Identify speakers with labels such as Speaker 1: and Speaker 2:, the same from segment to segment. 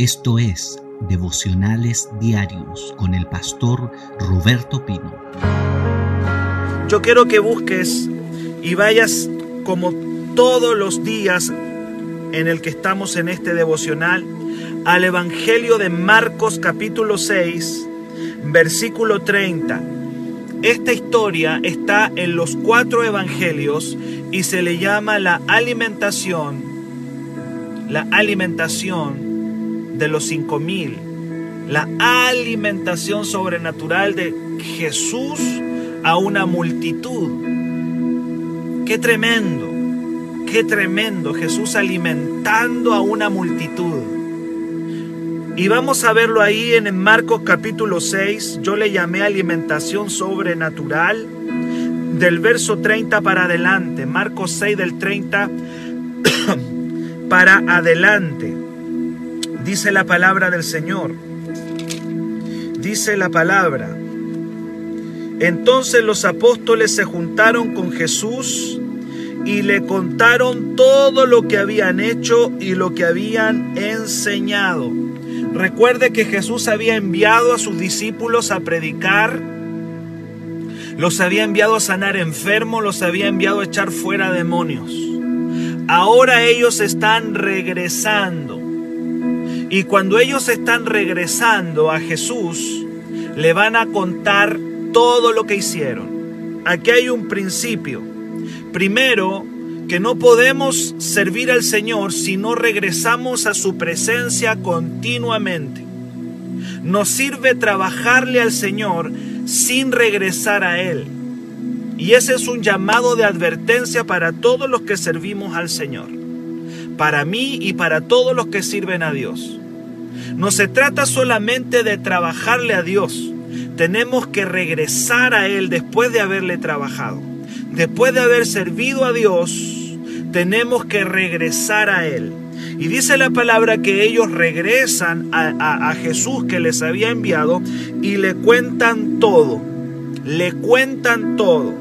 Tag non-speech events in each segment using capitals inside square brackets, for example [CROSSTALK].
Speaker 1: Esto es Devocionales Diarios con el pastor Roberto Pino.
Speaker 2: Yo quiero que busques y vayas como todos los días en el que estamos en este devocional al Evangelio de Marcos capítulo 6, versículo 30. Esta historia está en los cuatro evangelios y se le llama la alimentación, la alimentación de los cinco mil, la alimentación sobrenatural de Jesús a una multitud. Qué tremendo, qué tremendo, Jesús alimentando a una multitud. Y vamos a verlo ahí en Marcos capítulo 6, yo le llamé alimentación sobrenatural, del verso 30 para adelante, Marcos 6 del 30 [COUGHS] para adelante. Dice la palabra del Señor. Dice la palabra. Entonces los apóstoles se juntaron con Jesús y le contaron todo lo que habían hecho y lo que habían enseñado. Recuerde que Jesús había enviado a sus discípulos a predicar, los había enviado a sanar enfermos, los había enviado a echar fuera demonios. Ahora ellos están regresando y cuando ellos están regresando a Jesús, le van a contar todo lo que hicieron. Aquí hay un principio. Primero, que no podemos servir al Señor si no regresamos a su presencia continuamente. Nos sirve trabajarle al Señor sin regresar a Él. Y ese es un llamado de advertencia para todos los que servimos al Señor. Para mí y para todos los que sirven a Dios. No se trata solamente de trabajarle a Dios. Tenemos que regresar a Él después de haberle trabajado. Después de haber servido a Dios, tenemos que regresar a Él. Y dice la palabra que ellos regresan a, Jesús que les había enviado y le cuentan todo. Le cuentan todo.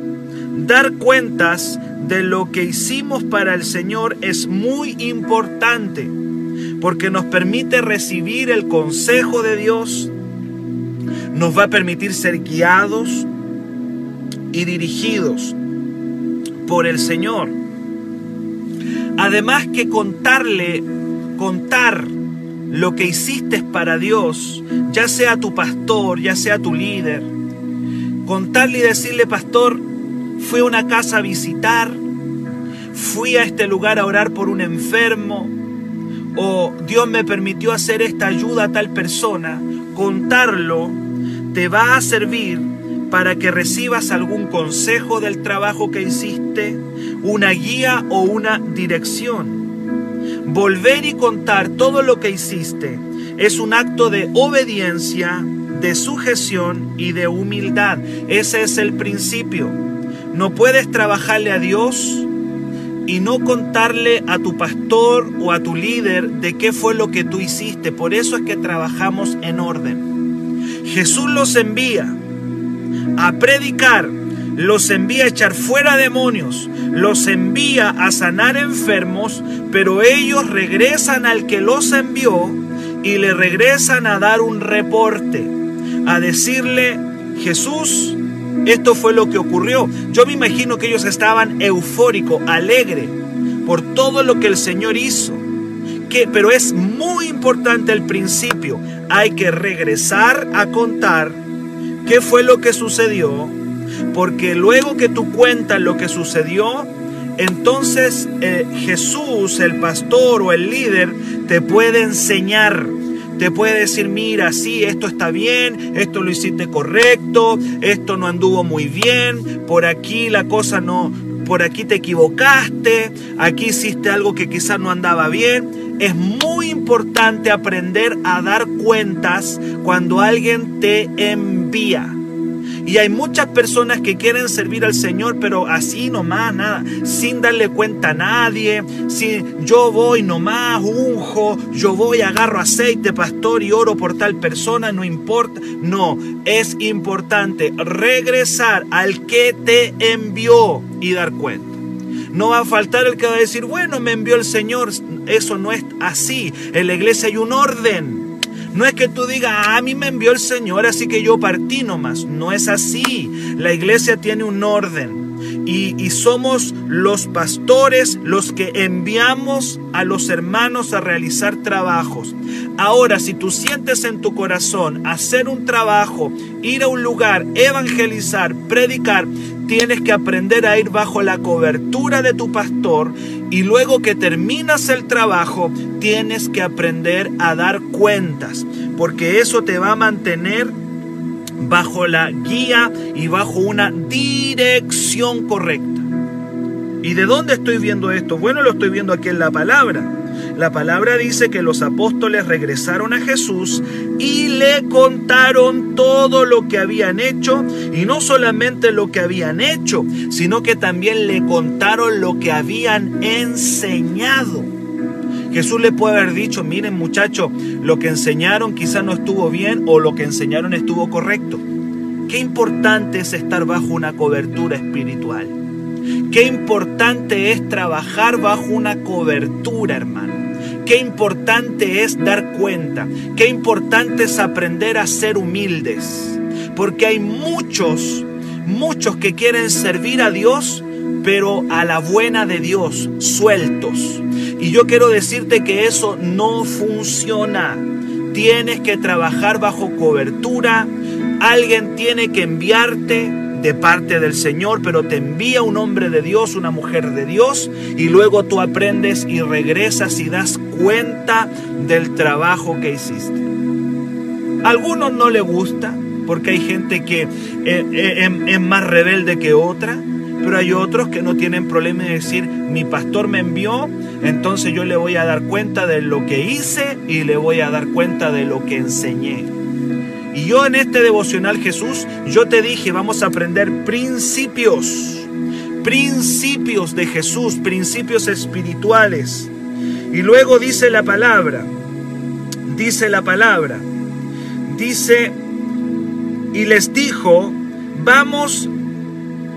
Speaker 2: Dar cuentas de lo que hicimos para el Señor es muy importante porque nos permite recibir el consejo de Dios, nos va a permitir ser guiados y dirigidos por el Señor. Además que contarle, contar lo que hiciste para Dios, ya sea tu pastor, ya sea tu líder, contarle y decirle, pastor, fui a una casa a visitar, fui a este lugar a orar por un enfermo, o Dios me permitió hacer esta ayuda a tal persona, contarlo te va a servir para que recibas algún consejo del trabajo que hiciste, una guía o una dirección. Volver y contar todo lo que hiciste es un acto de obediencia, de sujeción y de humildad. Ese es el principio. No puedes trabajarle a Dios y no contarle a tu pastor o a tu líder de qué fue lo que tú hiciste. Por eso es que trabajamos en orden. Jesús los envía a predicar, los envía a echar fuera demonios, los envía a sanar enfermos, pero ellos regresan al que los envió y le regresan a dar un reporte, a decirle, Jesús, esto fue lo que ocurrió. Yo me imagino que ellos estaban eufóricos, alegre por todo lo que el Señor hizo. Que, pero es muy importante el principio. Hay que regresar a contar qué fue lo que sucedió, porque luego que tú cuentas lo que sucedió, entonces eh, Jesús, el pastor o el líder, te puede enseñar te puede decir, mira, sí, esto está bien, esto lo hiciste correcto, esto no anduvo muy bien, por aquí la cosa no, por aquí te equivocaste, aquí hiciste algo que quizás no andaba bien. Es muy importante aprender a dar cuentas cuando alguien te envía. Y hay muchas personas que quieren servir al Señor, pero así nomás, nada, sin darle cuenta a nadie. Si yo voy nomás, unjo, yo voy, agarro aceite, pastor, y oro por tal persona, no importa. No, es importante regresar al que te envió y dar cuenta. No va a faltar el que va a decir, bueno, me envió el Señor. Eso no es así. En la iglesia hay un orden. No es que tú digas, ah, a mí me envió el Señor, así que yo partí nomás. No es así. La iglesia tiene un orden y, somos los pastores los que enviamos a los hermanos a realizar trabajos. Ahora, si tú sientes en tu corazón hacer un trabajo, ir a un lugar, evangelizar, predicar, tienes que aprender a ir bajo la cobertura de tu pastor y luego que terminas el trabajo, tienes que aprender a dar cuentas, porque eso te va a mantener bajo la guía y bajo una dirección correcta. ¿Y de dónde estoy viendo esto? Bueno, lo estoy viendo aquí en la palabra. La palabra dice que los apóstoles regresaron a Jesús y le contaron todo lo que habían hecho y no solamente lo que habían hecho, sino que también le contaron lo que habían enseñado. Jesús le puede haber dicho, miren muchachos, lo que enseñaron quizá no estuvo bien o lo que enseñaron estuvo correcto. Qué importante es estar bajo una cobertura espiritual. Qué importante es trabajar bajo una cobertura, hermano. Qué importante es dar cuenta. Qué importante es aprender a ser humildes. Porque hay muchos, muchos que quieren servir a Dios, pero a la buena de Dios, sueltos. Y yo quiero decirte que eso no funciona. Tienes que trabajar bajo cobertura. Alguien tiene que enviarte de parte del Señor, pero te envía un hombre de Dios, una mujer de Dios, y luego tú aprendes y regresas y das cuenta del trabajo que hiciste. A algunos no le gusta, porque hay gente que eh, eh, es más rebelde que otra, pero hay otros que no tienen problema en decir, mi pastor me envió, entonces yo le voy a dar cuenta de lo que hice y le voy a dar cuenta de lo que enseñé. Y yo en este devocional Jesús, yo te dije, vamos a aprender principios, principios de Jesús, principios espirituales. Y luego dice la palabra, dice la palabra, dice, y les dijo, vamos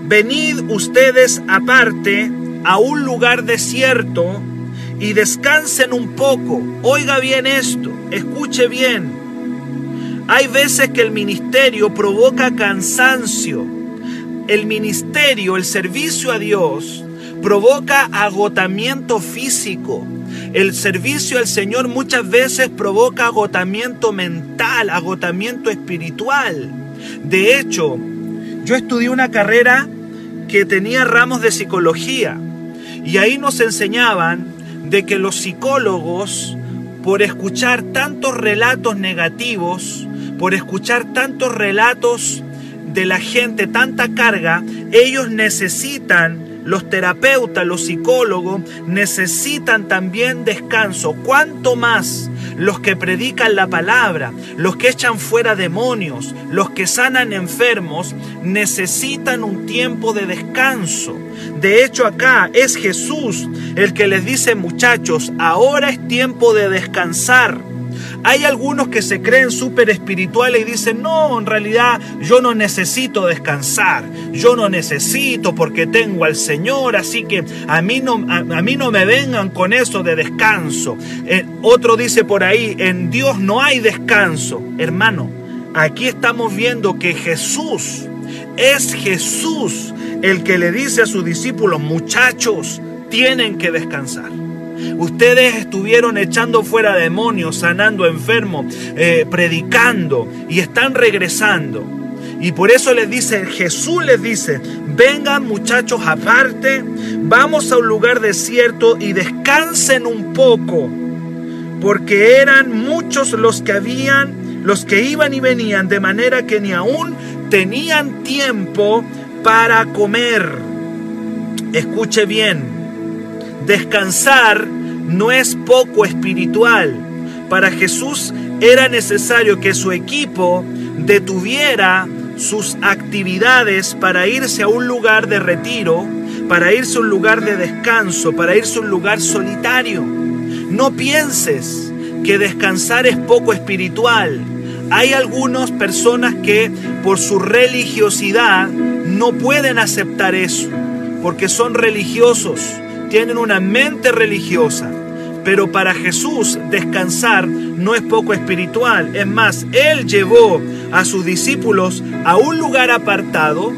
Speaker 2: venid ustedes aparte a un lugar desierto y descansen un poco. Oiga bien esto, escuche bien. Hay veces que el ministerio provoca cansancio. El ministerio, el servicio a Dios, provoca agotamiento físico. El servicio al Señor muchas veces provoca agotamiento mental, agotamiento espiritual. De hecho, yo estudié una carrera que tenía ramos de psicología y ahí nos enseñaban de que los psicólogos, por escuchar tantos relatos negativos, por escuchar tantos relatos de la gente, tanta carga, ellos necesitan los terapeutas, los psicólogos necesitan también descanso. ¿Cuánto más los que predican la palabra, los que echan fuera demonios, los que sanan enfermos, necesitan un tiempo de descanso? De hecho acá es Jesús el que les dice muchachos, ahora es tiempo de descansar. Hay algunos que se creen súper espirituales y dicen, no, en realidad yo no necesito descansar, yo no necesito porque tengo al Señor, así que a mí no, a, mí no me vengan con eso de descanso. Eh, otro dice por ahí, en Dios no hay descanso. Hermano, aquí estamos viendo que Jesús, es Jesús el que le dice a sus discípulos, muchachos, tienen que descansar. Ustedes estuvieron echando fuera demonios, sanando enfermos, eh, predicando y están regresando. Y por eso les dice, Jesús les dice, vengan muchachos aparte, vamos a un lugar desierto y descansen un poco, porque eran muchos los que habían, los que iban y venían, de manera que ni aún tenían tiempo para comer. Escuche bien, Descansar no es poco espiritual. Para Jesús era necesario que su equipo detuviera sus actividades para irse a un lugar de retiro, para irse a un lugar de descanso, para irse a un lugar solitario. No pienses que descansar es poco espiritual. Hay algunas personas que por su religiosidad no pueden aceptar eso porque son religiosos, tienen una mente religiosa. Pero para Jesús descansar no es poco espiritual. Es más, Él llevó a sus discípulos a un lugar apartado.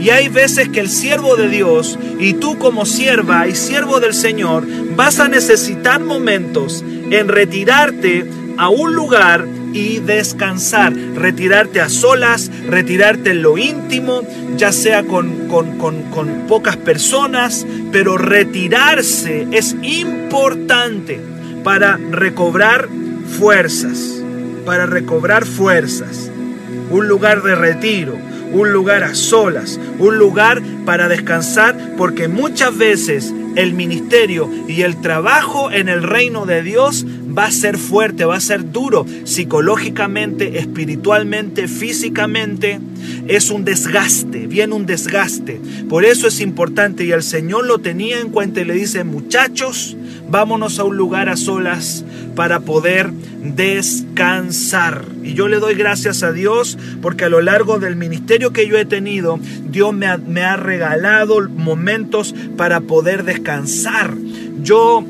Speaker 2: Y hay veces que el siervo de Dios y tú como sierva y siervo del Señor vas a necesitar momentos en retirarte a un lugar y descansar, retirarte a solas, retirarte en lo íntimo, ya sea con, con, con, pocas personas, pero retirarse es importante para recobrar fuerzas, para recobrar fuerzas. Un lugar de retiro, un lugar a solas, un lugar para descansar, porque muchas veces el ministerio y el trabajo en el reino de Dios va a ser fuerte, va a ser duro psicológicamente, espiritualmente, físicamente. Es un desgaste, viene un desgaste. Por eso es importante y el Señor lo tenía en cuenta y le dice, muchachos, vámonos a un lugar a solas para poder descansar. Y yo le doy gracias a Dios porque a lo largo del ministerio que yo he tenido, Dios me ha, me ha regalado momentos para poder descansar. Yo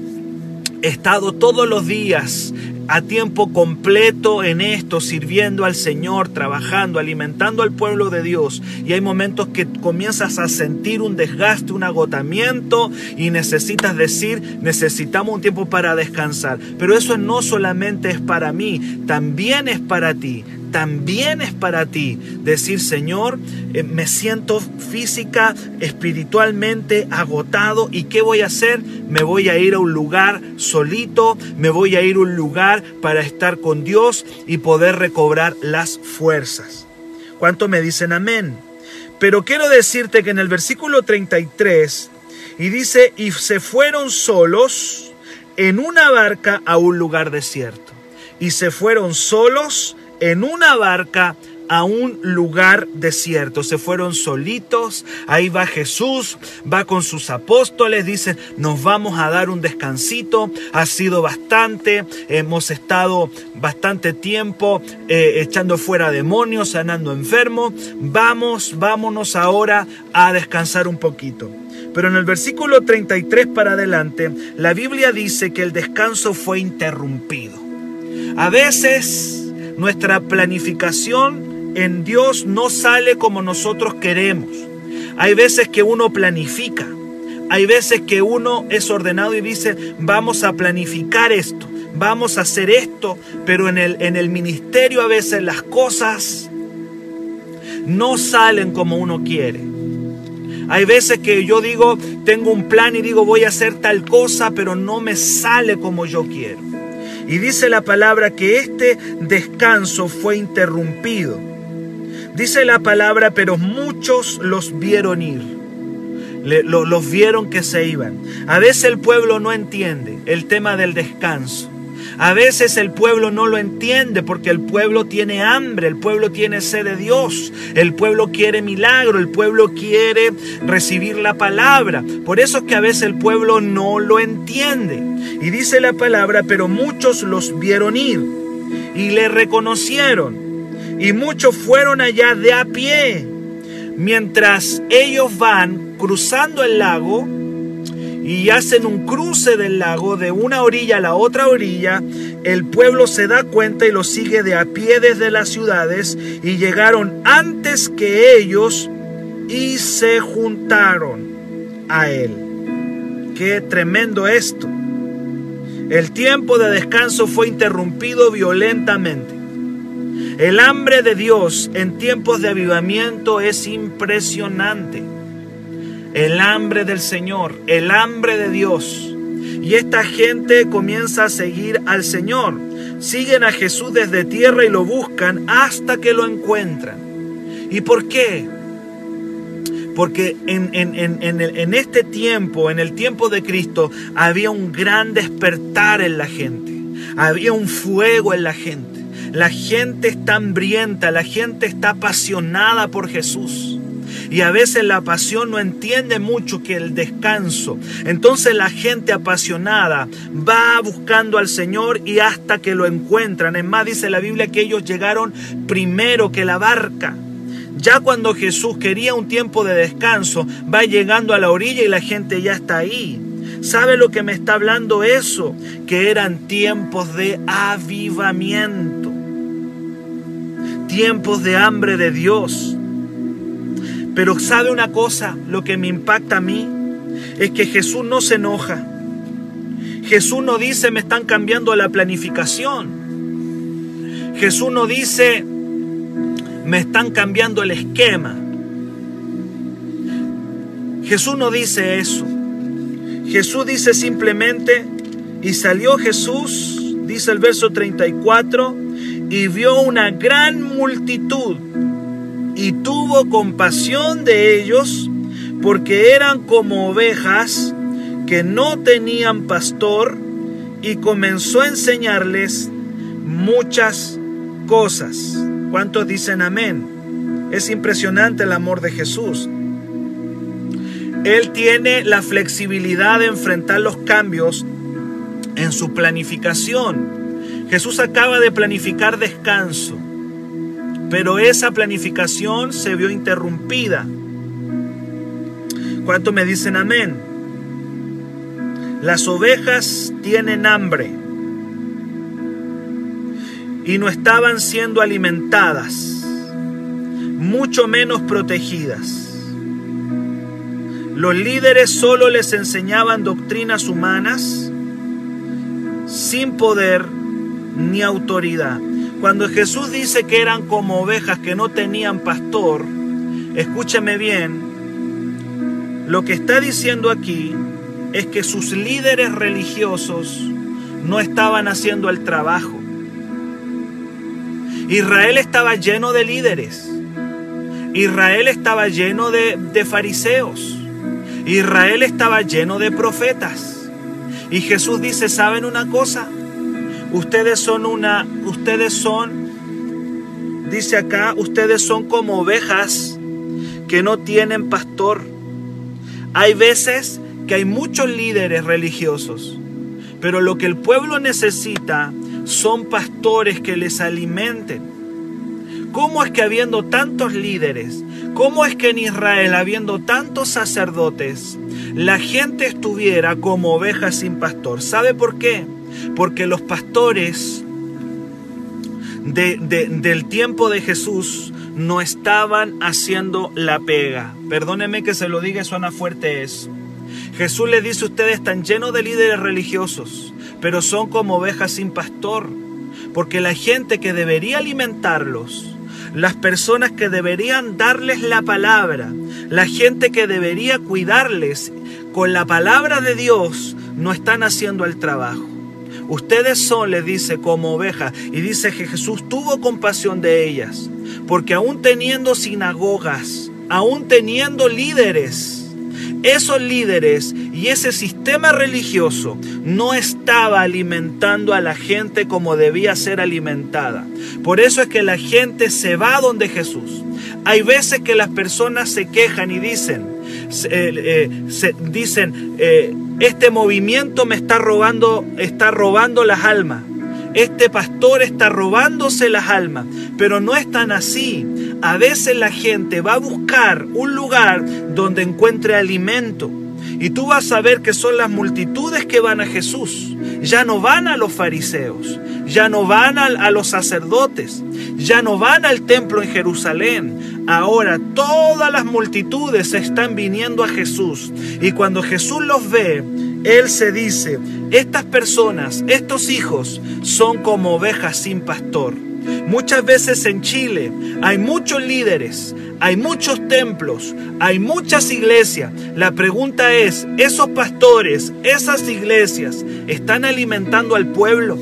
Speaker 2: estado todos los días a tiempo completo en esto, sirviendo al Señor, trabajando, alimentando al pueblo de Dios. Y hay momentos que comienzas a sentir un desgaste, un agotamiento y necesitas decir, necesitamos un tiempo para descansar. Pero eso no solamente es para mí, también es para ti también es para ti. Decir, Señor, eh, me siento física, espiritualmente agotado y ¿qué voy a hacer? Me voy a ir a un lugar solito, me voy a ir a un lugar para estar con Dios y poder recobrar las fuerzas. ¿Cuánto me dicen amén? Pero quiero decirte que en el versículo 33, y dice, y se fueron solos en una barca a un lugar desierto. Y se fueron solos en una barca a un lugar desierto. Se fueron solitos. Ahí va Jesús, va con sus apóstoles, dicen, nos vamos a dar un descansito. Ha sido bastante. Hemos estado bastante tiempo eh, echando fuera demonios, sanando enfermos. Vamos, vámonos ahora a descansar un poquito. Pero en el versículo 33 para adelante, la Biblia dice que el descanso fue interrumpido. A veces nuestra planificación en Dios no sale como nosotros queremos. Hay veces que uno planifica. Hay veces que uno es ordenado y dice, vamos a planificar esto, vamos a hacer esto, pero en el, en el ministerio a veces las cosas no salen como uno quiere. Hay veces que yo digo, tengo un plan y digo, voy a hacer tal cosa, pero no me sale como yo quiero. Y dice la palabra que este descanso fue interrumpido. Dice la palabra, pero muchos los vieron ir. los vieron que se iban. A veces el pueblo no entiende el tema del descanso. A veces el pueblo no lo entiende porque el pueblo tiene hambre, el pueblo tiene sed de Dios, el pueblo quiere milagro, el pueblo quiere recibir la palabra. Por eso es que a veces el pueblo no lo entiende. Y dice la palabra, pero muchos los vieron ir y le reconocieron. Y muchos fueron allá de a pie. Mientras ellos van cruzando el lago, y hacen un cruce del lago de una orilla a la otra orilla, el pueblo se da cuenta y lo sigue de a pie desde las ciudades y llegaron antes que ellos y se juntaron a él. Qué tremendo esto. El tiempo de descanso fue interrumpido violentamente. El hambre de Dios en tiempos de avivamiento es impresionante el hambre del Señor, el hambre de Dios. Y esta gente comienza a seguir al Señor. Siguen a Jesús desde tierra y lo buscan hasta que lo encuentran. ¿Y por qué? Porque en, en, este tiempo, en el tiempo de Cristo, había un gran despertar en la gente. Había un fuego en la gente. La gente está hambrienta, la gente está apasionada por Jesús. Y a veces la pasión no entiende mucho que el descanso. Entonces la gente apasionada va buscando al Señor y hasta que lo encuentran. Es más, dice la Biblia que ellos llegaron primero que la barca. Ya cuando Jesús quería un tiempo de descanso, va llegando a la orilla y la gente ya está ahí. ¿Sabe lo que me está hablando eso? Que eran tiempos de avivamiento, tiempos de hambre de Dios. Pero ¿sabe una cosa? Lo que me impacta a mí es que Jesús no se enoja. Jesús no dice me están cambiando la planificación. Jesús no dice me están cambiando el esquema. Jesús no dice eso. Jesús dice simplemente, y salió Jesús, dice el verso 34, y vio una gran multitud y tuvo compasión de ellos porque eran como ovejas que no tenían pastor y comenzó a enseñarles muchas cosas. ¿Cuántos dicen amén? Es impresionante el amor de Jesús. Él tiene la flexibilidad de enfrentar los cambios en su planificación. Jesús acaba de planificar descanso, pero esa planificación se vio interrumpida. ¿Cuántos me dicen amén? Las ovejas tienen hambre y no estaban siendo alimentadas, mucho menos protegidas. Los líderes solo les enseñaban doctrinas humanas sin poder ni autoridad. Cuando Jesús dice que eran como ovejas que no tenían pastor, escúcheme bien, lo que está diciendo aquí es que sus líderes religiosos no estaban haciendo el trabajo. Israel estaba lleno de líderes. Israel estaba lleno de, de fariseos. Israel estaba lleno de profetas. Y Jesús dice, ¿saben una cosa? Ustedes son una, ustedes son, dice acá, ustedes son como ovejas que no tienen pastor. Hay veces que hay muchos líderes religiosos, pero lo que el pueblo necesita son pastores que les alimenten. ¿Cómo es que habiendo tantos líderes, ¿Cómo es que en Israel, habiendo tantos sacerdotes, la gente estuviera como ovejas sin pastor? ¿Sabe por qué? Porque los pastores del tiempo de Jesús no estaban haciendo la pega. Perdóneme que se lo diga, suena fuerte eso. Jesús le dice, ustedes están llenos de líderes religiosos, pero son como ovejas sin pastor, porque la gente que debería alimentarlos las personas que deberían darles la palabra, la gente que debería cuidarles con la palabra de Dios, no están haciendo el trabajo. Ustedes son, les dice, como ovejas, y dice que Jesús tuvo compasión de ellas, porque aún teniendo sinagogas, aún teniendo líderes, esos líderes y ese sistema religioso no estaba alimentando a la gente como debía ser alimentada. Por eso es que la gente se va donde Jesús. Hay veces que las personas se quejan y dicen, eh, eh, dicen, eh, este movimiento me está robando, está robando las almas. Este pastor está robándose las almas, pero no es tan así. A veces la gente va a buscar un lugar donde encuentre alimento. Y tú vas a ver que son las multitudes que van a Jesús. Ya no van a los fariseos, ya no van a, a, los sacerdotes, ya no van al templo en Jerusalén. Ahora todas las multitudes están viniendo a Jesús. Y cuando Jesús los ve, Él se dice, estas personas, estos hijos, son como ovejas sin pastor. Muchas veces en Chile hay muchos líderes, hay muchos templos, hay muchas iglesias. La pregunta es, ¿esos pastores, esas iglesias, están alimentando al pueblo?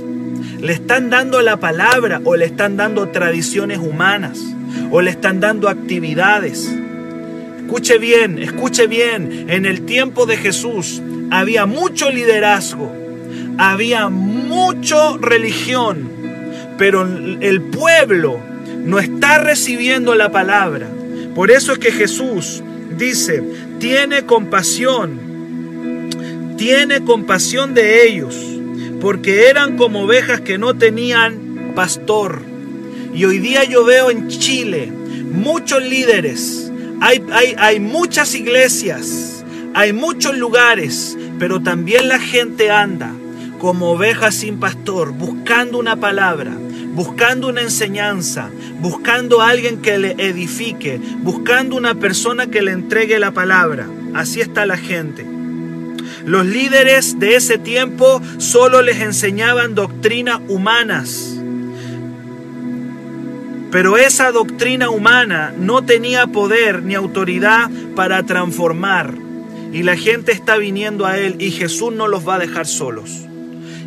Speaker 2: ¿Le están dando la palabra o le están dando tradiciones humanas? ¿O le están dando actividades? Escuche bien, escuche bien, en el tiempo de Jesús había mucho liderazgo, había mucha religión, pero el pueblo no está recibiendo la palabra. Por eso es que Jesús dice, tiene compasión, tiene compasión de ellos, porque eran como ovejas que no tenían pastor. Y hoy día yo veo en Chile muchos líderes, hay, hay, hay muchas iglesias, hay muchos lugares, pero también la gente anda como ovejas sin pastor, buscando una palabra, buscando una enseñanza, buscando a alguien que le edifique, buscando una persona que le entregue la palabra. Así está la gente. Los líderes de ese tiempo solo les enseñaban doctrinas humanas. Pero esa doctrina humana no tenía poder ni autoridad para transformar. Y la gente está viniendo a Él y Jesús no los va a dejar solos.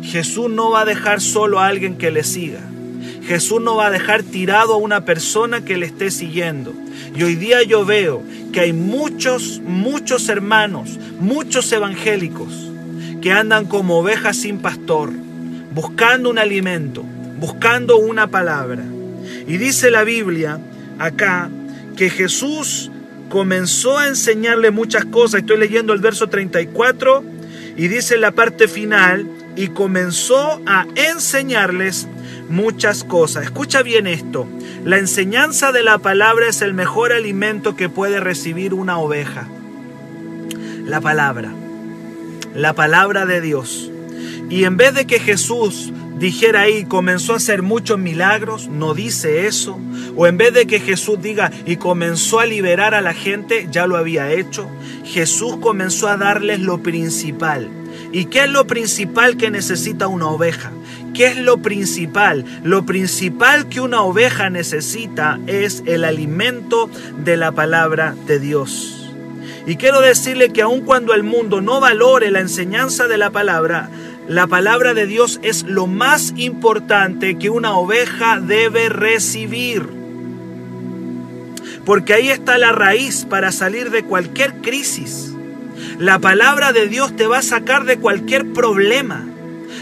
Speaker 2: Jesús no va a dejar solo a alguien que le siga. Jesús no va a dejar tirado a una persona que le esté siguiendo. Y hoy día yo veo que hay muchos, muchos hermanos, muchos evangélicos que andan como ovejas sin pastor, buscando un alimento, buscando una palabra. Y dice la Biblia acá que Jesús comenzó a enseñarle muchas cosas. Estoy leyendo el verso 34 y dice la parte final, y comenzó a enseñarles muchas cosas. Escucha bien esto. La enseñanza de la palabra es el mejor alimento que puede recibir una oveja. La palabra. La palabra de Dios. Y en vez de que Jesús dijera ahí, comenzó a hacer muchos milagros, no dice eso. O en vez de que Jesús diga, y comenzó a liberar a la gente, ya lo había hecho. Jesús comenzó a darles lo principal. ¿Y qué es lo principal que necesita una oveja? ¿Qué es lo principal? Lo principal que una oveja necesita es el alimento de la palabra de Dios. Y quiero decirle que aun cuando el mundo no valore la enseñanza de la palabra, la palabra de Dios es lo más importante que una oveja debe recibir. Porque ahí está la raíz para salir de cualquier crisis. La palabra de Dios te va a sacar de cualquier problema.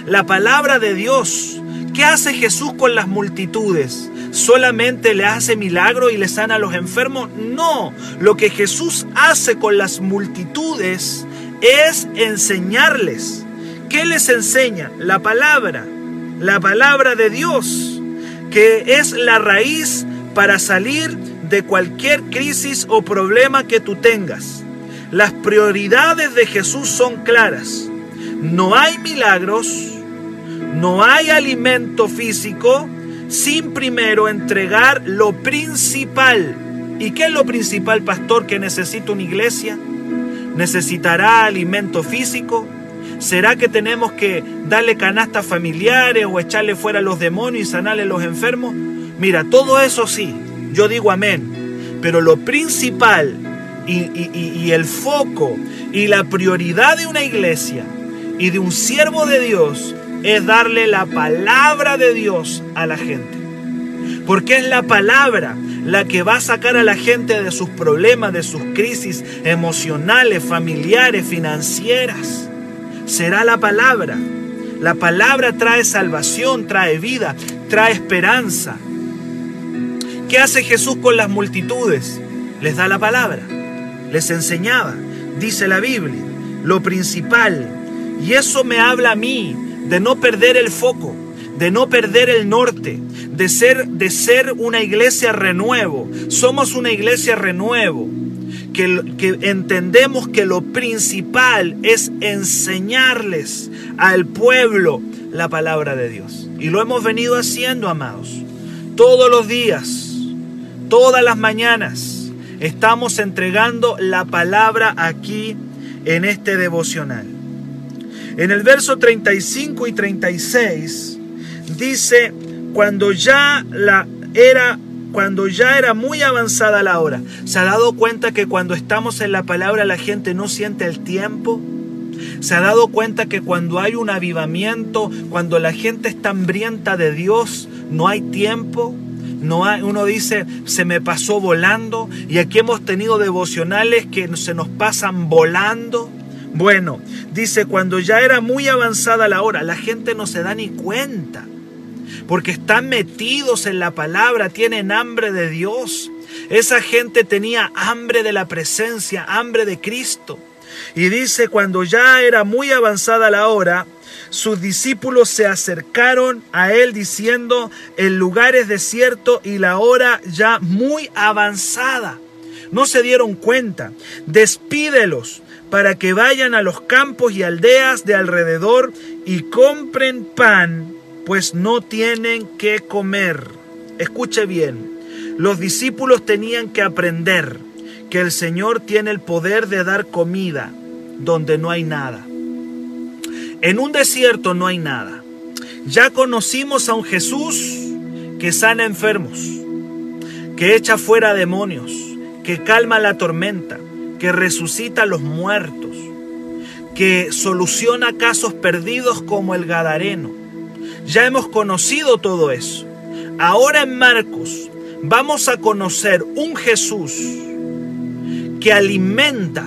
Speaker 2: La palabra de Dios. ¿Qué hace Jesús con las multitudes? ¿Solamente le hace milagro y le sana a los enfermos? No, lo que Jesús hace con las multitudes es enseñarles. ¿Qué les enseña? La palabra, la palabra de Dios, que es la raíz para salir de cualquier crisis o problema que tú tengas. Las prioridades de Jesús son claras. No hay milagros, no hay alimento físico sin primero entregar lo principal. ¿Y qué es lo principal, pastor, que necesita una iglesia? ¿Necesitará alimento físico? ¿Será que tenemos que darle canastas familiares o echarle fuera los demonios y sanarle los enfermos? Mira, todo eso sí, yo digo amén. Pero lo principal y, el foco y la prioridad de una iglesia y de un siervo de Dios es darle la palabra de Dios a la gente. Porque es la palabra la que va a sacar a la gente de sus problemas, de sus crisis emocionales, familiares, financieras. Será la palabra. La palabra trae salvación, trae vida, trae esperanza. ¿Qué hace Jesús con las multitudes? Les da la palabra les enseñaba, dice la Biblia, lo principal. Y eso me habla a mí de no perder el foco, de no perder el norte, de ser, de ser una iglesia renuevo. Somos una iglesia renuevo. Que, que, entendemos que lo principal es enseñarles al pueblo la palabra de Dios. Y lo hemos venido haciendo, amados. Todos los días, todas las mañanas Estamos entregando la palabra aquí en este devocional. En el verso 35 y 36 dice, cuando ya la era cuando ya era muy avanzada la hora. ¿Se ha dado cuenta que cuando estamos en la palabra la gente no siente el tiempo? ¿Se ha dado cuenta que cuando hay un avivamiento, cuando la gente está hambrienta de Dios, no hay tiempo? No hay, uno dice, se me pasó volando. Y aquí hemos tenido devocionales que se nos pasan volando. Bueno, dice, cuando ya era muy avanzada la hora, la gente no se da ni cuenta. Porque están metidos en la palabra, tienen hambre de Dios. Esa gente tenía hambre de la presencia, hambre de Cristo. Y dice, cuando ya era muy avanzada la hora, sus discípulos se acercaron a él diciendo, el lugar es desierto y la hora ya muy avanzada. No se dieron cuenta. Despídelos para que vayan a los campos y aldeas de alrededor y compren pan, pues no tienen que comer. Escuche bien, los discípulos tenían que aprender que el Señor tiene el poder de dar comida donde no hay nada. En un desierto no hay nada. Ya conocimos a un Jesús que sana enfermos, que echa fuera demonios, que calma la tormenta, que resucita a los muertos, que soluciona casos perdidos como el Gadareno. Ya hemos conocido todo eso. Ahora en Marcos vamos a conocer un Jesús que alimenta,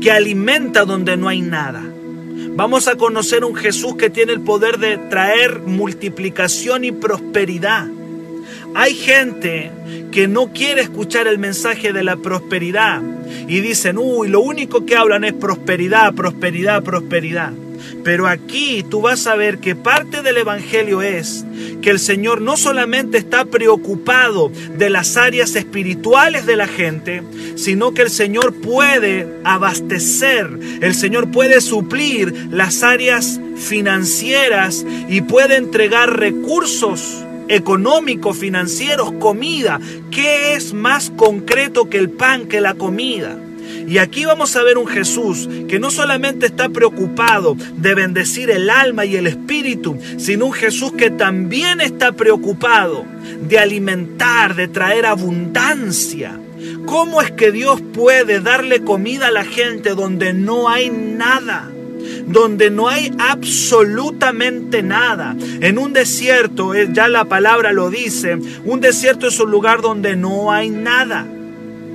Speaker 2: que alimenta donde no hay nada. Vamos a conocer un Jesús que tiene el poder de traer multiplicación y prosperidad. Hay gente que no quiere escuchar el mensaje de la prosperidad y dicen, uy, lo único que hablan es prosperidad, prosperidad, prosperidad. Pero aquí tú vas a ver que parte del Evangelio es que el Señor no solamente está preocupado de las áreas espirituales de la gente, sino que el Señor puede abastecer, el Señor puede suplir las áreas financieras y puede entregar recursos económicos, financieros, comida. ¿Qué es más concreto que el pan, que la comida? Y aquí vamos a ver un Jesús que no solamente está preocupado de bendecir el alma y el espíritu, sino un Jesús que también está preocupado de alimentar, de traer abundancia. ¿Cómo es que Dios puede darle comida a la gente donde no hay nada? Donde no hay absolutamente nada. En un desierto, eh, ya la palabra lo dice, un desierto es un lugar donde no hay nada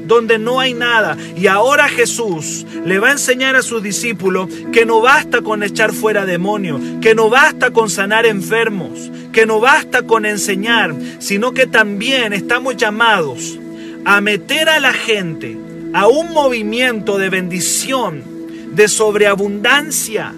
Speaker 2: donde no hay nada. Y ahora Jesús le va a enseñar a sus discípulos que no basta con echar fuera demonios, que no basta con sanar enfermos, que no basta con enseñar, sino que también estamos llamados a meter a la gente a un movimiento de bendición, de sobreabundancia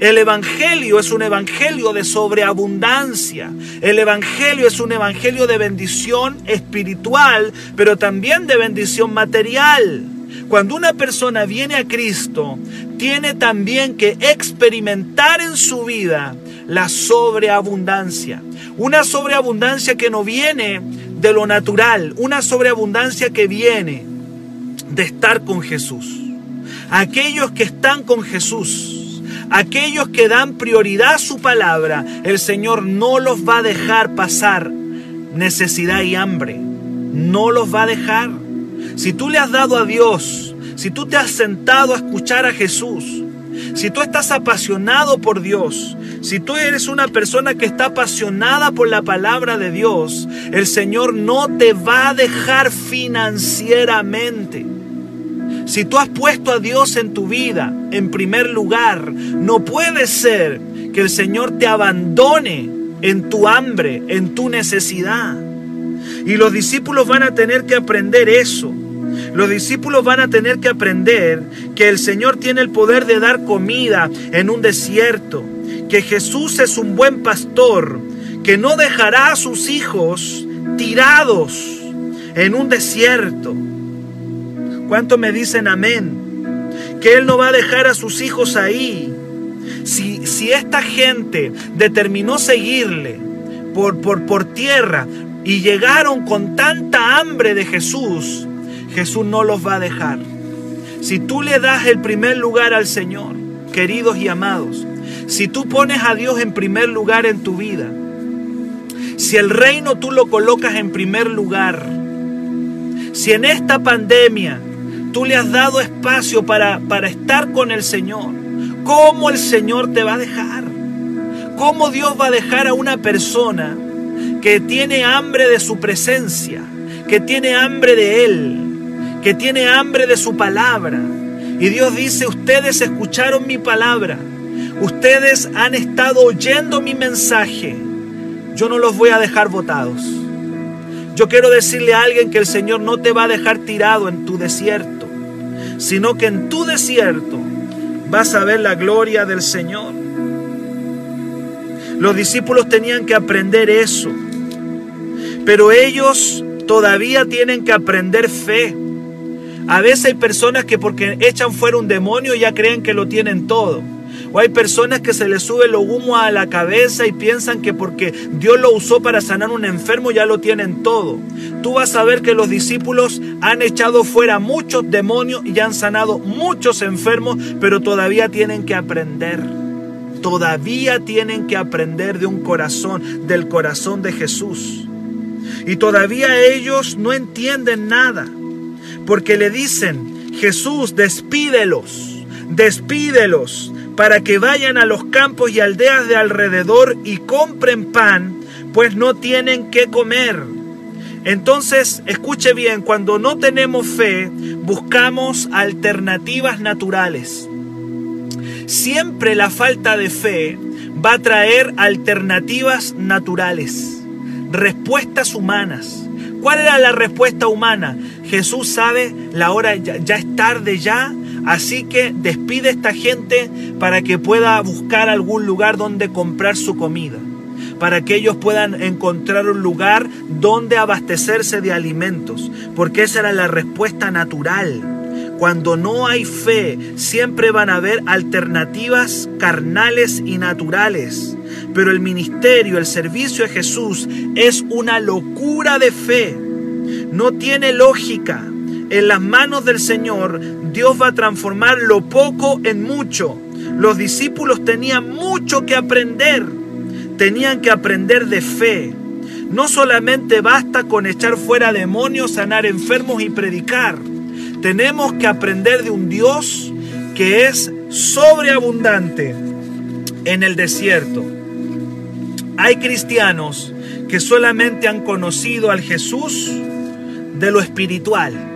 Speaker 2: el Evangelio es un Evangelio de sobreabundancia. El Evangelio es un Evangelio de bendición espiritual, pero también de bendición material. Cuando una persona viene a Cristo, tiene también que experimentar en su vida la sobreabundancia. Una sobreabundancia que no viene de lo natural, una sobreabundancia que viene de estar con Jesús. Aquellos que están con Jesús, Aquellos que dan prioridad a su palabra, el Señor no los va a dejar pasar necesidad y hambre. No los va a dejar. Si tú le has dado a Dios, si tú te has sentado a escuchar a Jesús, si tú estás apasionado por Dios, si tú eres una persona que está apasionada por la palabra de Dios, el Señor no te va a dejar financieramente. Si tú has puesto a Dios en tu vida en primer lugar, no puede ser que el Señor te abandone en tu hambre, en tu necesidad. Y los discípulos van a tener que aprender eso. Los discípulos van a tener que aprender que el Señor tiene el poder de dar comida en un desierto, que Jesús es un buen pastor, que no dejará a sus hijos tirados en un desierto. ¿Cuánto me dicen amén? Que Él no va a dejar a sus hijos ahí. Si, si esta gente determinó seguirle por, por, por tierra y llegaron con tanta hambre de Jesús, Jesús no los va a dejar. Si tú le das el primer lugar al Señor, queridos y amados, si tú pones a Dios en primer lugar en tu vida, si el reino tú lo colocas en primer lugar, si en esta pandemia tú le has dado espacio para, para estar con el Señor, ¿cómo el Señor te va a dejar? ¿Cómo Dios va a dejar a una persona que tiene hambre de su presencia, que tiene hambre de Él, que tiene hambre de su palabra? Y Dios dice, ustedes escucharon mi palabra, ustedes han estado oyendo mi mensaje, yo no los voy a dejar votados. Yo quiero decirle a alguien que el Señor no te va a dejar tirado en tu desierto. Sino que en tu desierto vas a ver la gloria del Señor. Los discípulos tenían que aprender eso, pero ellos todavía tienen que aprender fe. A veces hay personas que porque echan fuera un demonio ya creen que lo tienen todo. O hay personas que se les sube lo humo a la cabeza y piensan que porque Dios lo usó para sanar un enfermo ya lo tienen todo. Tú vas a ver que los discípulos han echado fuera muchos demonios y han sanado muchos enfermos, pero todavía tienen que aprender. Todavía tienen que aprender de un corazón, del corazón de Jesús. Y todavía ellos no entienden nada, porque le dicen, Jesús, despídelos, despídelos, para que vayan a los campos y aldeas de alrededor y compren pan, pues no tienen que comer. Entonces, escuche bien, cuando no tenemos fe, buscamos alternativas naturales. Siempre la falta de fe va a traer alternativas naturales, respuestas humanas. ¿Cuál era la respuesta humana? Jesús sabe, la hora ya es tarde ya, Así que despide a esta gente para que pueda buscar algún lugar donde comprar su comida, para que ellos puedan encontrar un lugar donde abastecerse de alimentos, porque esa era la respuesta natural. Cuando no hay fe, siempre van a haber alternativas carnales y naturales. Pero el ministerio, el servicio de Jesús es una locura de fe. No tiene lógica en las manos del Señor, Dios va a transformar lo poco en mucho. Los discípulos tenían mucho que aprender. Tenían que aprender de fe. No solamente basta con echar fuera demonios, sanar enfermos y predicar. Tenemos que aprender de un Dios que es sobreabundante en el desierto. Hay cristianos que solamente han conocido al Jesús de lo espiritual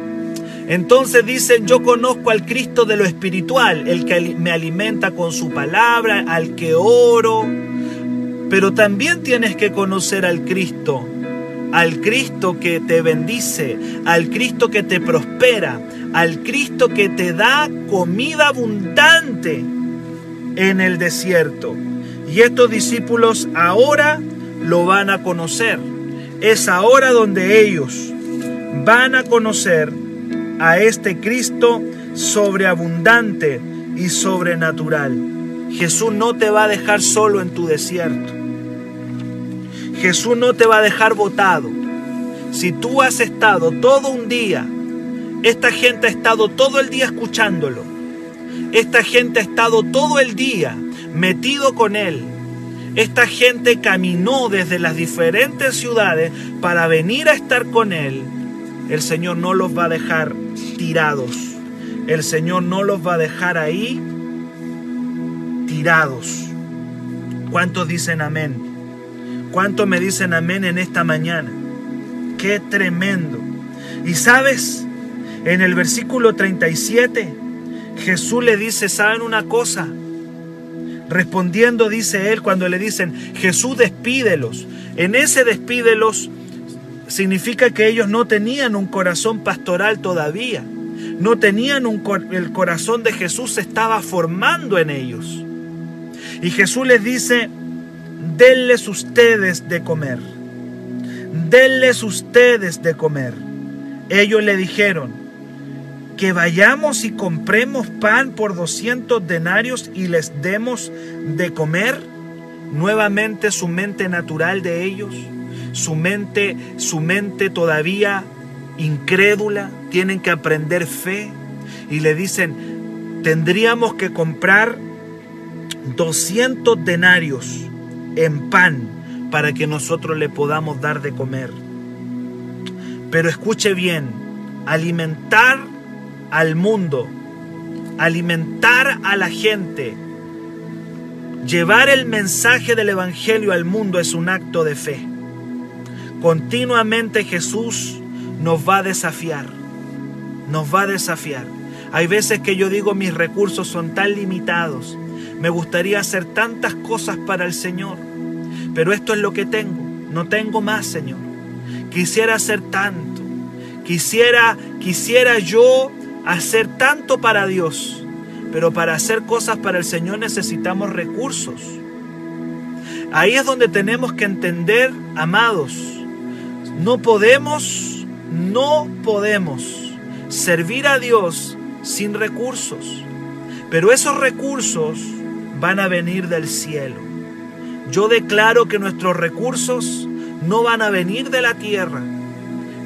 Speaker 2: entonces dicen, yo conozco al Cristo de lo espiritual, el que me alimenta con su palabra, al que oro. Pero también tienes que conocer al Cristo, al Cristo que te bendice, al Cristo que te prospera, al Cristo que te da comida abundante en el desierto. Y estos discípulos ahora lo van a conocer. Es ahora donde ellos van a conocer a este Cristo sobreabundante y sobrenatural. Jesús no te va a dejar solo en tu desierto. Jesús no te va a dejar botado. Si tú has estado todo un día, esta gente ha estado todo el día escuchándolo. Esta gente ha estado todo el día metido con Él. Esta gente caminó desde las diferentes ciudades para venir a estar con Él. El Señor no los va a dejar tirados. El Señor no los va a dejar ahí tirados. ¿Cuántos dicen amén? ¿Cuántos me dicen amén en esta mañana? Qué tremendo. Y sabes, en el versículo 37, Jesús le dice, ¿saben una cosa? Respondiendo dice él cuando le dicen, Jesús despídelos. En ese despídelos significa que ellos no tenían un corazón pastoral todavía. No tenían un el corazón de Jesús se estaba formando en ellos. Y Jesús les dice, denles ustedes de comer. Denles ustedes de comer. Ellos le dijeron, que vayamos y compremos pan por 200 denarios y les demos de comer. Nuevamente su mente natural de ellos su mente, su mente todavía incrédula, tienen que aprender fe y le dicen, tendríamos que comprar 200 denarios en pan para que nosotros le podamos dar de comer. Pero escuche bien, alimentar al mundo, alimentar a la gente, llevar el mensaje del Evangelio al mundo es un acto de fe. Continuamente Jesús nos va a desafiar, nos va a desafiar. Hay veces que yo digo mis recursos son tan limitados, me gustaría hacer tantas cosas para el Señor, pero esto es lo que tengo, no tengo más, Señor. Quisiera hacer tanto, quisiera, quisiera yo hacer tanto para Dios, pero para hacer cosas para el Señor necesitamos recursos. Ahí es donde tenemos que entender, amados, no podemos, no podemos servir a Dios sin recursos. Pero esos recursos van a venir del cielo. Yo declaro que nuestros recursos no van a venir de la tierra,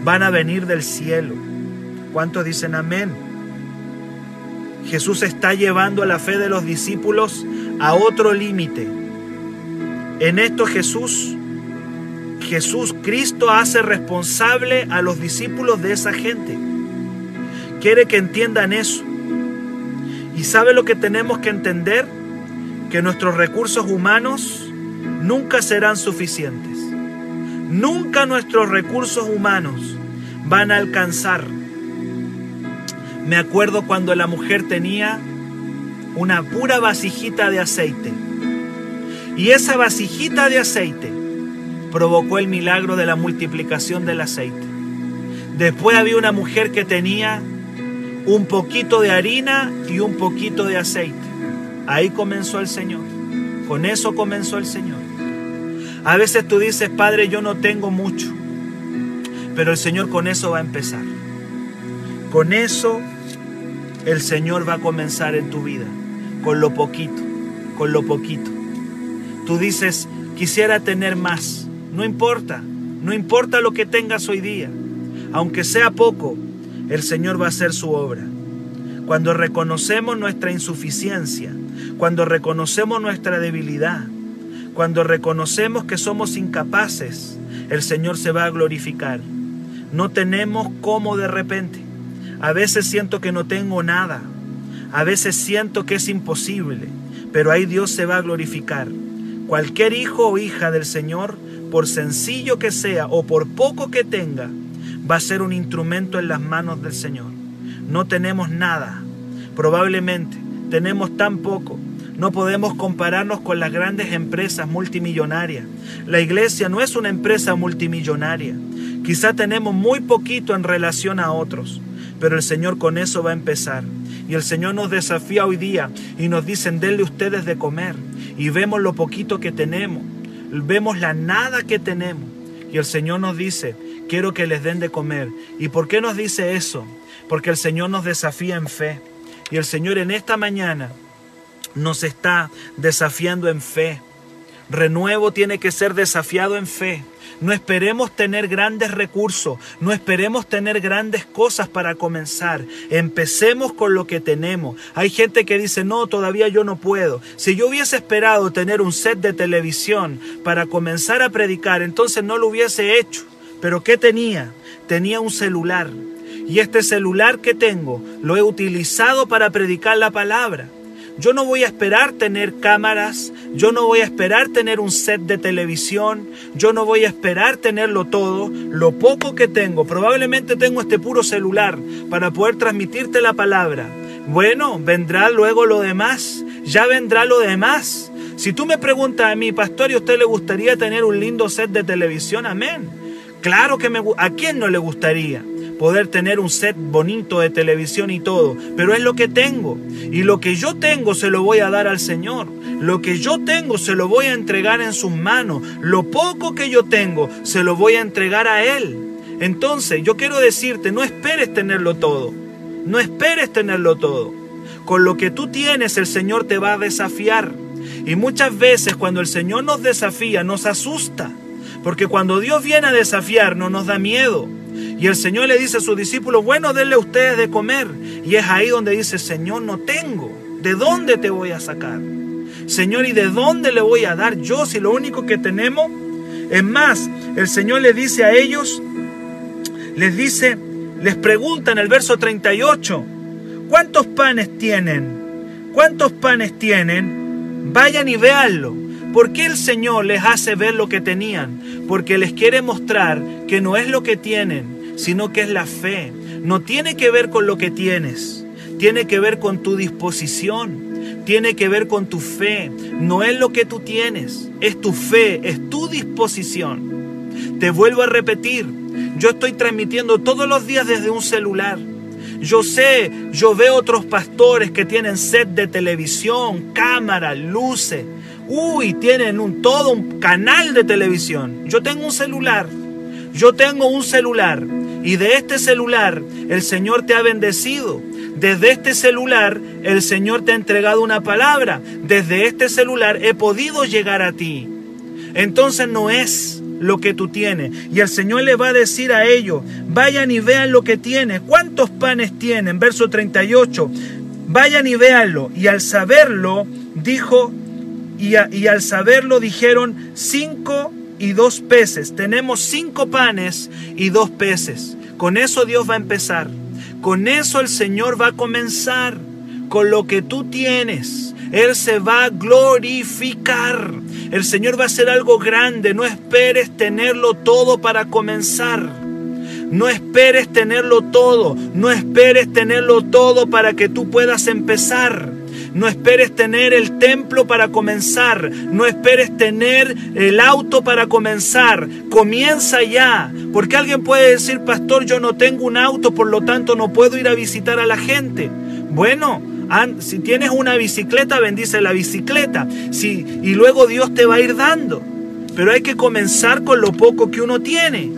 Speaker 2: van a venir del cielo. ¿Cuántos dicen amén? Jesús está llevando a la fe de los discípulos a otro límite. En esto Jesús, Jesús, Cristo hace responsable a los discípulos de esa gente. Quiere que entiendan eso. ¿Y sabe lo que tenemos que entender? Que nuestros recursos humanos nunca serán suficientes. Nunca nuestros recursos humanos van a alcanzar. Me acuerdo cuando la mujer tenía una pura vasijita de aceite. Y esa vasijita de aceite provocó el milagro de la multiplicación del aceite. Después había una mujer que tenía un poquito de harina y un poquito de aceite. Ahí comenzó el Señor. Con eso comenzó el Señor. A veces tú dices, Padre, yo no tengo mucho. Pero el Señor con eso va a empezar. Con eso el Señor va a comenzar en tu vida. Con lo poquito, con lo poquito. Tú dices, quisiera tener más. No importa, no importa lo que tengas hoy día. Aunque sea poco, el Señor va a hacer su obra. Cuando reconocemos nuestra insuficiencia, cuando reconocemos nuestra debilidad, cuando reconocemos que somos incapaces, el Señor se va a glorificar. No tenemos como de repente. A veces siento que no tengo nada. A veces siento que es imposible. Pero ahí Dios se va a glorificar. Cualquier hijo o hija del Señor, por sencillo que sea o por poco que tenga, va a ser un instrumento en las manos del Señor. No tenemos nada. Probablemente tenemos tan poco. No podemos compararnos con las grandes empresas multimillonarias. La iglesia no es una empresa multimillonaria. Quizá tenemos muy poquito en relación a otros, pero el Señor con eso va a empezar. Y el Señor nos desafía hoy día y nos dicen, denle ustedes de comer. Y vemos lo poquito que tenemos, vemos la nada que tenemos. Y el Señor nos dice, quiero que les den de comer. ¿Y por qué nos dice eso? Porque el Señor nos desafía en fe. Y el Señor en esta mañana nos está desafiando en fe. Renuevo tiene que ser desafiado en fe. No esperemos tener grandes recursos, no esperemos tener grandes cosas para comenzar. Empecemos con lo que tenemos. Hay gente que dice, no, todavía yo no puedo. Si yo hubiese esperado tener un set de televisión para comenzar a predicar, entonces no lo hubiese hecho. Pero ¿qué tenía? Tenía un celular. Y este celular que tengo lo he utilizado para predicar la palabra. Yo no voy a esperar tener cámaras, yo no voy a esperar tener un set de televisión, yo no voy a esperar tenerlo todo, lo poco que tengo, probablemente tengo este puro celular para poder transmitirte la palabra. Bueno, vendrá luego lo demás, ya vendrá lo demás. Si tú me preguntas a mí, pastor, ¿y a usted le gustaría tener un lindo set de televisión? Amén. Claro que me ¿a quién no le gustaría? Poder tener un set bonito de televisión y todo, pero es lo que tengo. Y lo que yo tengo se lo voy a dar al Señor. Lo que yo tengo se lo voy a entregar en sus manos. Lo poco que yo tengo se lo voy a entregar a Él. Entonces yo quiero decirte, no esperes tenerlo todo. No esperes tenerlo todo. Con lo que tú tienes el Señor te va a desafiar. Y muchas veces cuando el Señor nos desafía nos asusta. Porque cuando Dios viene a desafiarnos nos da miedo. Y el Señor le dice a sus discípulos, bueno, denle a ustedes de comer. Y es ahí donde dice, Señor, no tengo. ¿De dónde te voy a sacar? Señor, ¿y de dónde le voy a dar yo si lo único que tenemos? Es más, el Señor le dice a ellos, les dice, les pregunta en el verso 38, ¿cuántos panes tienen? ¿Cuántos panes tienen? Vayan y véanlo. ¿Por qué el Señor les hace ver lo que tenían? Porque les quiere mostrar que no es lo que tienen, sino que es la fe. No tiene que ver con lo que tienes, tiene que ver con tu disposición, tiene que ver con tu fe. No es lo que tú tienes, es tu fe, es tu disposición. Te vuelvo a repetir, yo estoy transmitiendo todos los días desde un celular. Yo sé, yo veo otros pastores que tienen set de televisión, cámara, luces. Uy, tienen un, todo un canal de televisión. Yo tengo un celular. Yo tengo un celular. Y de este celular el Señor te ha bendecido. Desde este celular el Señor te ha entregado una palabra. Desde este celular he podido llegar a ti. Entonces no es lo que tú tienes. Y el Señor le va a decir a ellos, vayan y vean lo que tiene. ¿Cuántos panes tienen? Verso 38. Vayan y véanlo. Y al saberlo, dijo, y, y al saberlo dijeron, cinco y dos peces. Tenemos cinco panes y dos peces. Con eso Dios va a empezar. Con eso el Señor va a comenzar. Con lo que tú tienes. Él se va a glorificar. El Señor va a hacer algo grande. No esperes tenerlo todo para comenzar. No esperes tenerlo todo. No esperes tenerlo todo para que tú puedas empezar. No esperes tener el templo para comenzar. No esperes tener el auto para comenzar. Comienza ya. Porque alguien puede decir, pastor, yo no tengo un auto, por lo tanto no puedo ir a visitar a la gente. Bueno, si tienes una bicicleta, bendice la bicicleta. Si, y luego Dios te va a ir dando. Pero hay que comenzar con lo poco que uno tiene.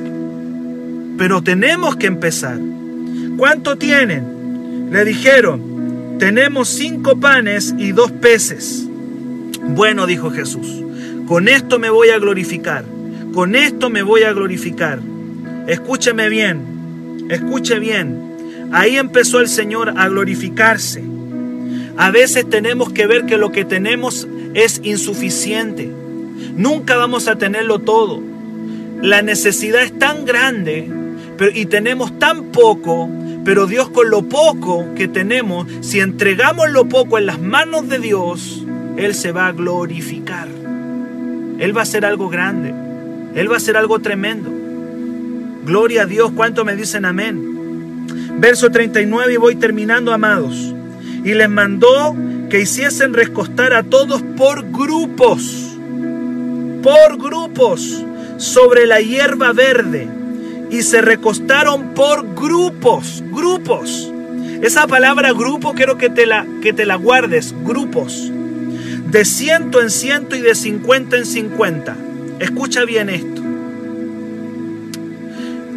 Speaker 2: Pero tenemos que empezar. ¿Cuánto tienen? Le dijeron, tenemos cinco panes y dos peces. Bueno, dijo Jesús, con esto me voy a glorificar. Con esto me voy a glorificar. Escúcheme bien, escuche bien. Ahí empezó el Señor a glorificarse. A veces tenemos que ver que lo que tenemos es insuficiente. Nunca vamos a tenerlo todo. La necesidad es tan grande y tenemos tan poco, pero Dios con lo poco que tenemos, si entregamos lo poco en las manos de Dios, Él se va a glorificar. Él va a hacer algo grande. Él va a hacer algo tremendo. Gloria a Dios. ¿Cuánto me dicen amén? Verso 39 y voy terminando, amados y les mandó que hiciesen recostar a todos por grupos, por grupos, sobre la hierba verde. Y se recostaron por grupos, grupos. Esa palabra grupo quiero que te la, que te la guardes, grupos. De ciento en ciento y de cincuenta en cincuenta. Escucha bien esto.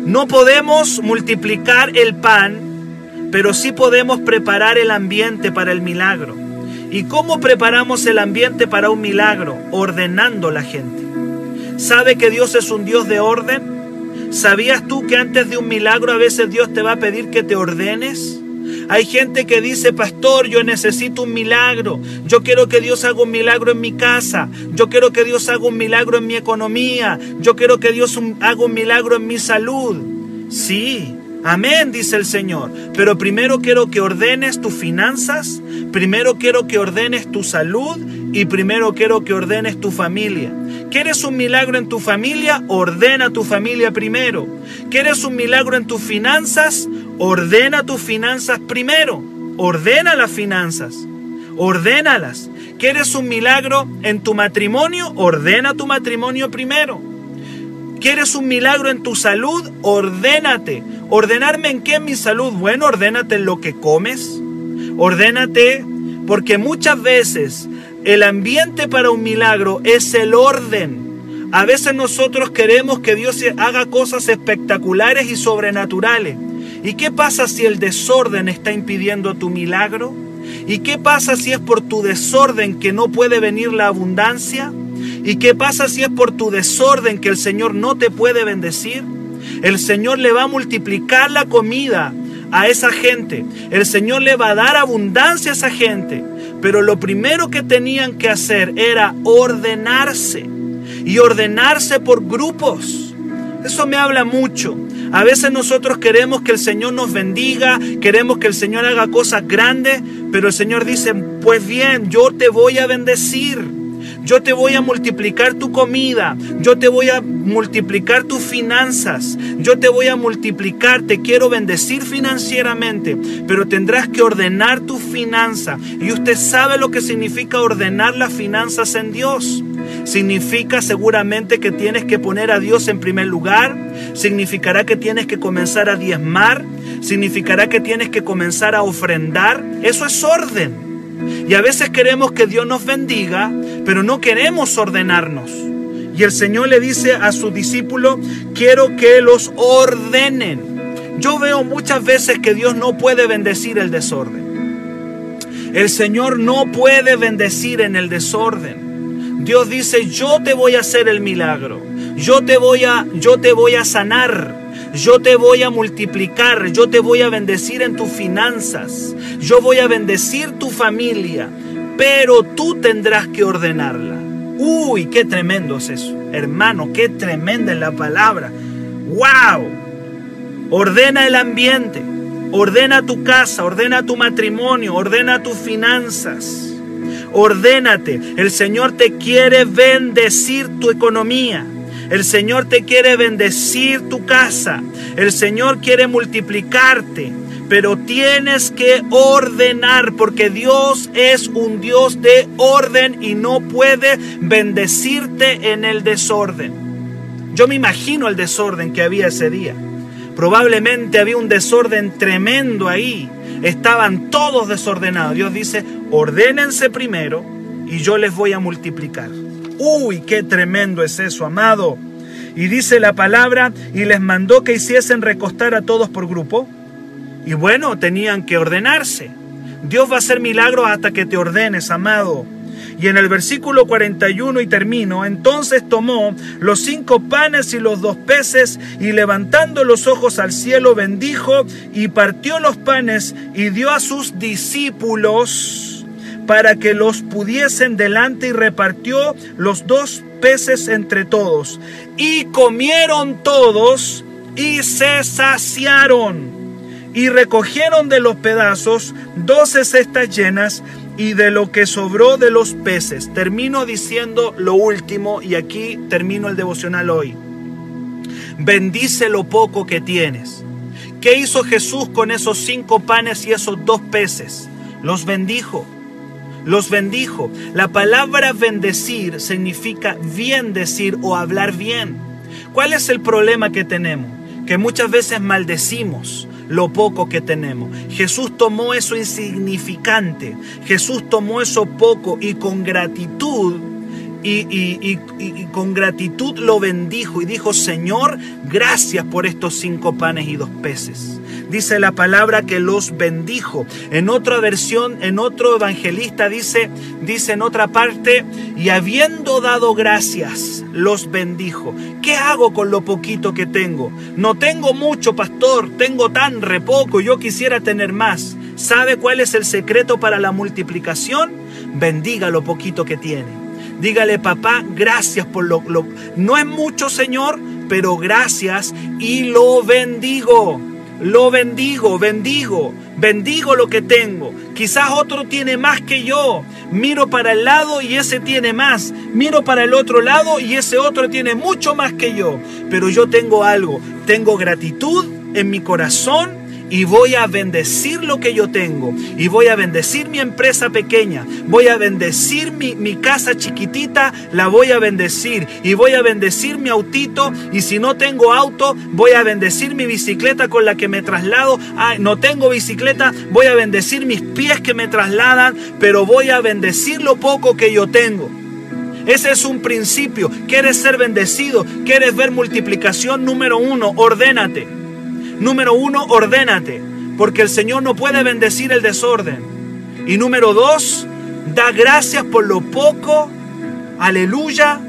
Speaker 2: No podemos multiplicar el pan pero sí podemos preparar el ambiente para el milagro. ¿Y cómo preparamos el ambiente para un milagro? Ordenando la gente. ¿Sabe que Dios es un Dios de orden? ¿Sabías tú que antes de un milagro a veces Dios te va a pedir que te ordenes? Hay gente que dice, pastor, yo necesito un milagro. Yo quiero que Dios haga un milagro en mi casa. Yo quiero que Dios haga un milagro en mi economía. Yo quiero que Dios haga un milagro en mi salud. Sí, Amén, dice el Señor. Pero primero quiero que ordenes tus finanzas, primero quiero que ordenes tu salud y primero quiero que ordenes tu familia. ¿Quieres un milagro en tu familia? Ordena tu familia primero. ¿Quieres un milagro en tus finanzas? Ordena tus finanzas primero. Ordena las finanzas. Ordénalas. ¿Quieres un milagro en tu matrimonio? Ordena tu matrimonio primero. ¿Quieres un milagro en tu salud? Ordénate. ¿Ordenarme en qué en mi salud? Bueno, ordénate en lo que comes. Ordénate porque muchas veces el ambiente para un milagro es el orden. A veces nosotros queremos que Dios haga cosas espectaculares y sobrenaturales. ¿Y qué pasa si el desorden está impidiendo tu milagro? ¿Y qué pasa si es por tu desorden que no puede venir la abundancia? ¿Y qué pasa si es por tu desorden que el Señor no te puede bendecir? El Señor le va a multiplicar la comida a esa gente. El Señor le va a dar abundancia a esa gente. Pero lo primero que tenían que hacer era ordenarse. Y ordenarse por grupos. Eso me habla mucho. A veces nosotros queremos que el Señor nos bendiga, queremos que el Señor haga cosas grandes, pero el Señor dice, pues bien, yo te voy a bendecir. Yo te voy a multiplicar tu comida. Yo te voy a multiplicar tus finanzas. Yo te voy a multiplicar. Te quiero bendecir financieramente. Pero tendrás que ordenar tu finanza. Y usted sabe lo que significa ordenar las finanzas en Dios. Significa seguramente que tienes que poner a Dios en primer lugar. Significará que tienes que comenzar a diezmar. significará que tienes que comenzar a ofrendar. Eso es orden. Y a veces queremos que Dios nos bendiga, pero no queremos ordenarnos. Y el Señor le dice a su discípulo, quiero que los ordenen. Yo veo muchas veces que Dios no puede bendecir el desorden. El Señor no puede bendecir en el desorden. Dios dice, yo te voy a hacer el milagro. Yo te voy a, yo te voy a sanar. Yo te voy a multiplicar, yo te voy a bendecir en tus finanzas, yo voy a bendecir tu familia, pero tú tendrás que ordenarla. Uy, qué tremendo es eso. Hermano, qué tremenda es la palabra. ¡Wow! Ordena el ambiente, ordena tu casa, ordena tu matrimonio, ordena tus finanzas. Ordénate. El Señor te quiere bendecir tu economía. El Señor te quiere bendecir tu casa. El Señor quiere multiplicarte pero tienes que ordenar porque Dios es un Dios de orden y no puede bendecirte en el desorden. Yo me imagino el desorden que había ese día. Probablemente había un desorden tremendo ahí. Estaban todos desordenados. Dios dice, ordénense primero y yo les voy a multiplicar. Uy, qué tremendo es eso, amado. Y dice la palabra, y les mandó que hiciesen recostar a todos por grupo y bueno, tenían que ordenarse. Dios va a hacer milagros hasta que te ordenes, amado. Y en el versículo 41 y termino, entonces tomó los cinco panes y los dos peces y levantando los ojos al cielo bendijo y partió los panes y dio a sus discípulos para que los pudiesen delante y repartió los dos peces entre todos. Y comieron todos y se saciaron y recogieron de los pedazos doce cestas llenas y de lo que sobró de los peces. Termino diciendo lo último y aquí termino el devocional hoy. Bendice lo poco que tienes. ¿Qué hizo Jesús con esos cinco panes y esos dos peces? Los bendijo. Los bendijo. La palabra bendecir significa bien decir o hablar bien. ¿Cuál es el problema que tenemos? Que muchas veces maldecimos, lo poco que tenemos. Jesús tomó eso insignificante, Jesús tomó eso poco y con gratitud y, con gratitud lo bendijo y dijo, Señor, gracias por estos cinco panes y dos peces. Dice la palabra que los bendijo. En otra versión, en otro evangelista dice, dice en otra parte, y habiendo dado gracias, los bendijo. ¿Qué hago con lo poquito que tengo? No tengo mucho, pastor, tengo tan re poco, yo quisiera tener más. ¿Sabe cuál es el secreto para la multiplicación? Bendiga lo poquito que tiene. Dígale, papá, gracias por lo, No es mucho, Señor, pero gracias y lo bendigo. Lo bendigo, bendigo, bendigo lo que tengo. Quizás otro tiene más que yo. Miro para el lado y ese tiene más. Miro para el otro lado y ese otro tiene mucho más que yo. Pero yo tengo algo. Tengo gratitud en mi corazón y voy a bendecir lo que yo tengo y voy a bendecir mi empresa pequeña, voy a bendecir mi, casa chiquitita, la voy a bendecir y voy a bendecir mi autito y si no tengo auto, voy a bendecir mi bicicleta con la que me traslado, ah, no tengo bicicleta, voy a bendecir mis pies que me trasladan, pero voy a bendecir lo poco que yo tengo. Ese es un principio. ¿Quieres ser bendecido? ¿Quieres ver multiplicación? Número uno, ordénate. Número uno, ordénate, porque el Señor no puede bendecir el desorden. Y número dos, da gracias por lo poco, aleluya,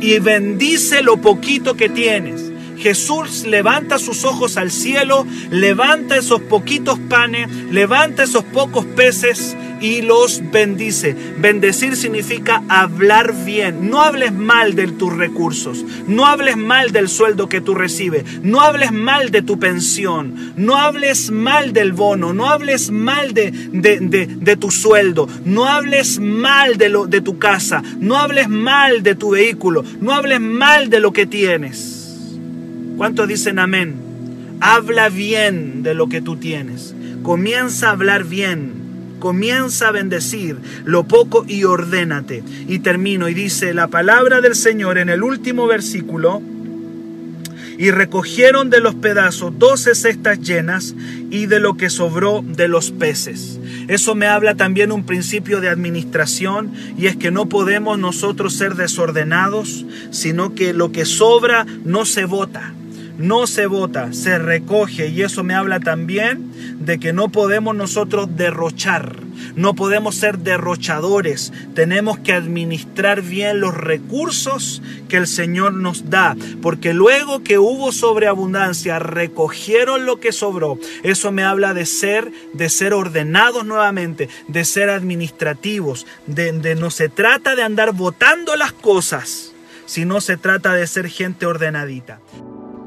Speaker 2: y bendice lo poquito que tienes. Jesús levanta sus ojos al cielo, levanta esos poquitos panes, levanta esos pocos peces y los bendice. Bendecir significa hablar bien. No hables mal de tus recursos. No hables mal del sueldo que tú recibes. No hables mal de tu pensión. No hables mal del bono. No hables mal de, de, tu sueldo. No hables mal de, lo, de tu casa. No hables mal de tu vehículo. No hables mal de lo que tienes. ¿Cuántos dicen amén? Habla bien de lo que tú tienes. Comienza a hablar bien comienza a bendecir lo poco y ordénate. Y termino y dice la palabra del Señor en el último versículo, y recogieron de los pedazos doce cestas llenas y de lo que sobró de los peces. Eso me habla también un principio de administración y es que no podemos nosotros ser desordenados, sino que lo que sobra no se bota no se bota, se recoge y eso me habla también de que no podemos nosotros derrochar, no podemos ser derrochadores, tenemos que administrar bien los recursos que el Señor nos da, porque luego que hubo sobreabundancia, recogieron lo que sobró. Eso me habla de ser, de ser ordenados nuevamente, de ser administrativos, de, de no se trata de andar votando las cosas, sino se trata de ser gente ordenadita.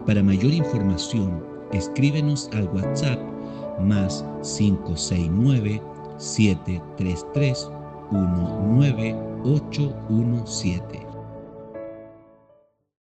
Speaker 1: Para mayor información, escríbenos al WhatsApp más 569 733 19817.